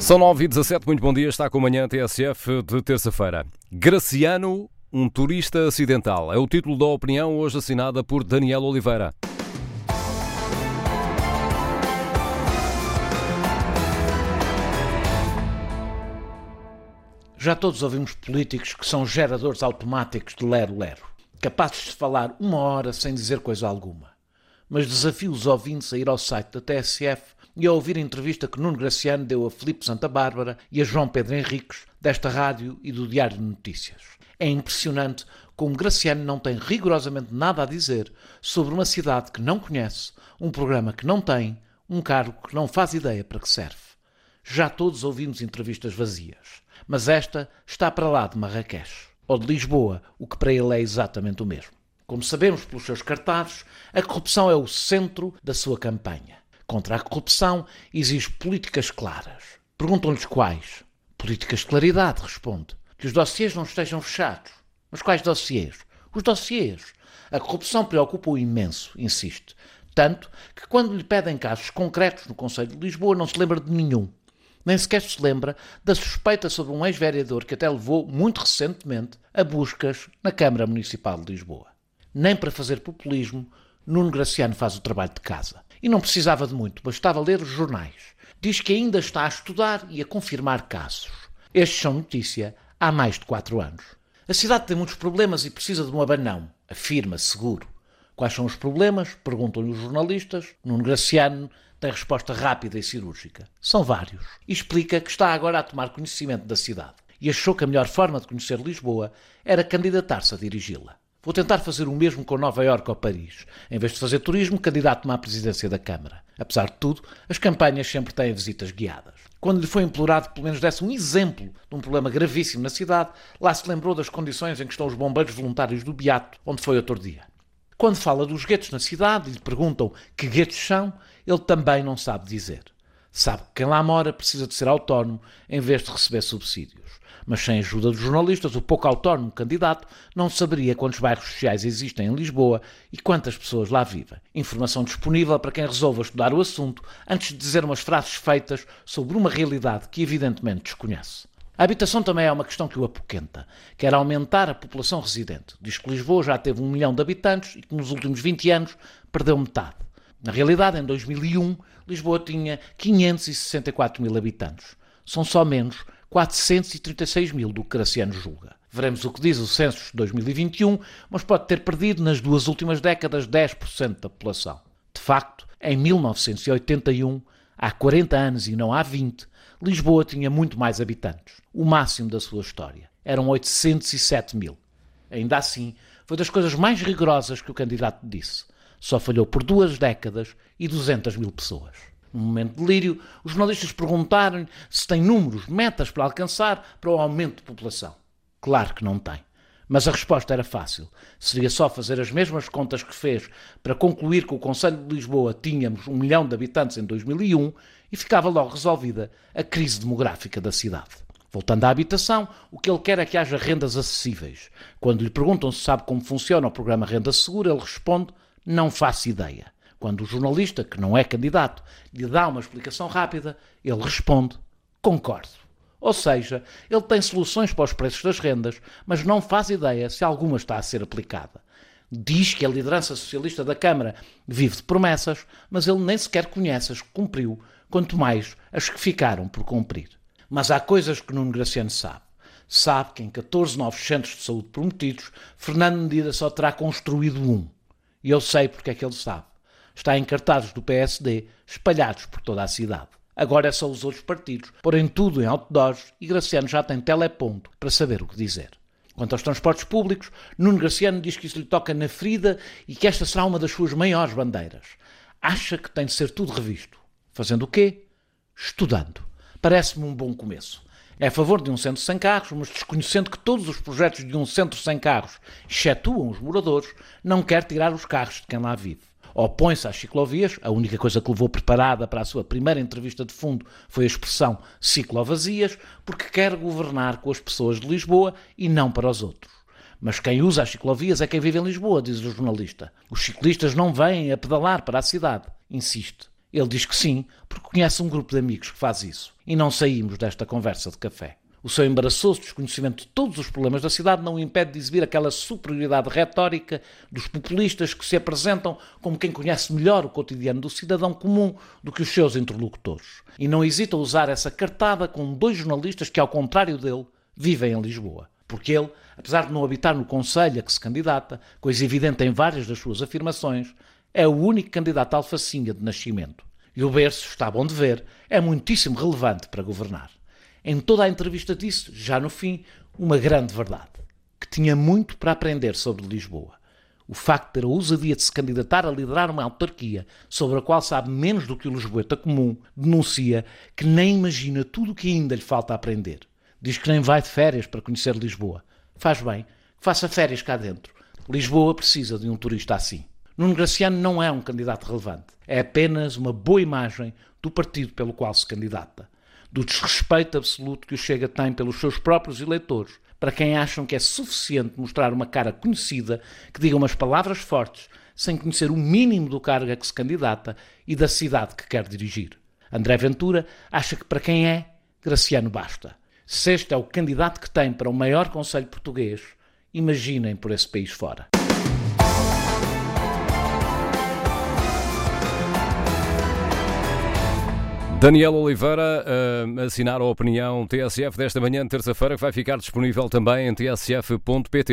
São 9 e 17, muito bom dia, está com a manhã TSF de terça-feira. Graciano, um turista acidental. É o título da opinião hoje assinada por Daniel Oliveira. Já todos ouvimos políticos que são geradores automáticos de lero-lero, capazes de falar uma hora sem dizer coisa alguma. Mas desafio os ouvintes a ir ao site da TSF e a ouvir a entrevista que Nuno Graciano deu a Filipe Santa Bárbara e a João Pedro Henriques, desta rádio e do Diário de Notícias. É impressionante como Graciano não tem rigorosamente nada a dizer sobre uma cidade que não conhece, um programa que não tem, um cargo que não faz ideia para que serve. Já todos ouvimos entrevistas vazias mas esta está para lá de Marrakech, ou de Lisboa, o que para ele é exatamente o mesmo. Como sabemos pelos seus cartazes, a corrupção é o centro da sua campanha. Contra a corrupção exige políticas claras. Perguntam-lhes quais. Políticas de claridade, responde. Que os dossiês não estejam fechados. Mas quais dossiês? Os dossiês. A corrupção preocupa-o imenso, insiste. Tanto que quando lhe pedem casos concretos no Conselho de Lisboa não se lembra de nenhum. Nem sequer se lembra da suspeita sobre um ex-vereador que até levou, muito recentemente, a buscas na Câmara Municipal de Lisboa. Nem para fazer populismo, Nuno Graciano faz o trabalho de casa. E não precisava de muito, bastava ler os jornais. Diz que ainda está a estudar e a confirmar casos. Estes são notícia há mais de quatro anos. A cidade tem muitos problemas e precisa de um abanão, afirma seguro. Quais são os problemas? Perguntam-lhe os jornalistas. Nuno Graciano tem resposta rápida e cirúrgica. São vários. E explica que está agora a tomar conhecimento da cidade. E achou que a melhor forma de conhecer Lisboa era candidatar-se a dirigi-la. Vou tentar fazer o mesmo com Nova Iorque ou Paris. Em vez de fazer turismo, candidato-me à presidência da Câmara. Apesar de tudo, as campanhas sempre têm visitas guiadas. Quando lhe foi implorado que pelo menos desse um exemplo de um problema gravíssimo na cidade, lá se lembrou das condições em que estão os bombeiros voluntários do Beato, onde foi outro dia. Quando fala dos guetos na cidade e lhe perguntam que guetos são, ele também não sabe dizer. Sabe que quem lá mora precisa de ser autónomo em vez de receber subsídios. Mas sem a ajuda dos jornalistas, o pouco autónomo candidato não saberia quantos bairros sociais existem em Lisboa e quantas pessoas lá vivem. Informação disponível para quem resolva estudar o assunto antes de dizer umas frases feitas sobre uma realidade que evidentemente desconhece. A habitação também é uma questão que o apoquenta. Quer aumentar a população residente. Diz que Lisboa já teve um milhão de habitantes e que nos últimos 20 anos perdeu metade. Na realidade, em 2001, Lisboa tinha 564 mil habitantes. São só menos 436 mil do que Graciano julga. Veremos o que diz o censo de 2021, mas pode ter perdido nas duas últimas décadas 10% da população. De facto, em 1981, há 40 anos e não há 20, Lisboa tinha muito mais habitantes, o máximo da sua história. Eram 807 mil. Ainda assim, foi das coisas mais rigorosas que o candidato disse. Só falhou por duas décadas e 200 mil pessoas. Num momento de delírio, os jornalistas perguntaram-lhe se tem números, metas para alcançar para o aumento de população. Claro que não tem. Mas a resposta era fácil. Seria só fazer as mesmas contas que fez para concluir que o Conselho de Lisboa tínhamos um milhão de habitantes em 2001 e ficava logo resolvida a crise demográfica da cidade. Voltando à habitação, o que ele quer é que haja rendas acessíveis. Quando lhe perguntam se sabe como funciona o programa Renda Segura, ele responde: Não faço ideia. Quando o jornalista, que não é candidato, lhe dá uma explicação rápida, ele responde: Concordo. Ou seja, ele tem soluções para os preços das rendas, mas não faz ideia se alguma está a ser aplicada. Diz que a liderança socialista da Câmara vive de promessas, mas ele nem sequer conhece as que cumpriu, quanto mais as que ficaram por cumprir. Mas há coisas que Nuno Graciano sabe. Sabe que em 14 novos centros de saúde prometidos, Fernando Medida só terá construído um. E eu sei porque é que ele sabe. Está em cartazes do PSD, espalhados por toda a cidade. Agora é só os outros partidos porem tudo em outdoors e Graciano já tem teleponto para saber o que dizer. Quanto aos transportes públicos, Nuno Graciano diz que isso lhe toca na ferida e que esta será uma das suas maiores bandeiras. Acha que tem de ser tudo revisto. Fazendo o quê? Estudando. Parece-me um bom começo. É a favor de um centro sem carros, mas desconhecendo que todos os projetos de um centro sem carros excetuam os moradores, não quer tirar os carros de quem lá vive. Opõe-se às ciclovias, a única coisa que levou preparada para a sua primeira entrevista de fundo foi a expressão ciclovazias, porque quer governar com as pessoas de Lisboa e não para os outros. Mas quem usa as ciclovias é quem vive em Lisboa, diz o jornalista. Os ciclistas não vêm a pedalar para a cidade, insiste. Ele diz que sim, porque conhece um grupo de amigos que faz isso. E não saímos desta conversa de café. O seu embaraçoso desconhecimento de todos os problemas da cidade não o impede de exibir aquela superioridade retórica dos populistas que se apresentam como quem conhece melhor o cotidiano do cidadão comum do que os seus interlocutores. E não hesita a usar essa cartada com dois jornalistas que, ao contrário dele, vivem em Lisboa. Porque ele, apesar de não habitar no Conselho a que se candidata, coisa evidente em várias das suas afirmações, é o único candidato alfacinha de nascimento. E o berço, está bom de ver, é muitíssimo relevante para governar. Em toda a entrevista disse, já no fim, uma grande verdade: que tinha muito para aprender sobre Lisboa. O facto de ter a ousadia de se candidatar a liderar uma autarquia sobre a qual sabe menos do que o Lisboeta comum, denuncia que nem imagina tudo o que ainda lhe falta aprender. Diz que nem vai de férias para conhecer Lisboa. Faz bem, faça férias cá dentro. Lisboa precisa de um turista assim. Nuno Graciano não é um candidato relevante. É apenas uma boa imagem do partido pelo qual se candidata do desrespeito absoluto que o Chega tem pelos seus próprios eleitores, para quem acham que é suficiente mostrar uma cara conhecida que diga umas palavras fortes sem conhecer o mínimo do cargo a que se candidata e da cidade que quer dirigir. André Ventura acha que para quem é, Graciano basta. Se este é o candidato que tem para o maior Conselho português, imaginem por esse país fora. Daniel Oliveira a assinar a opinião TSF desta manhã, terça-feira, que vai ficar disponível também em tsf.pt.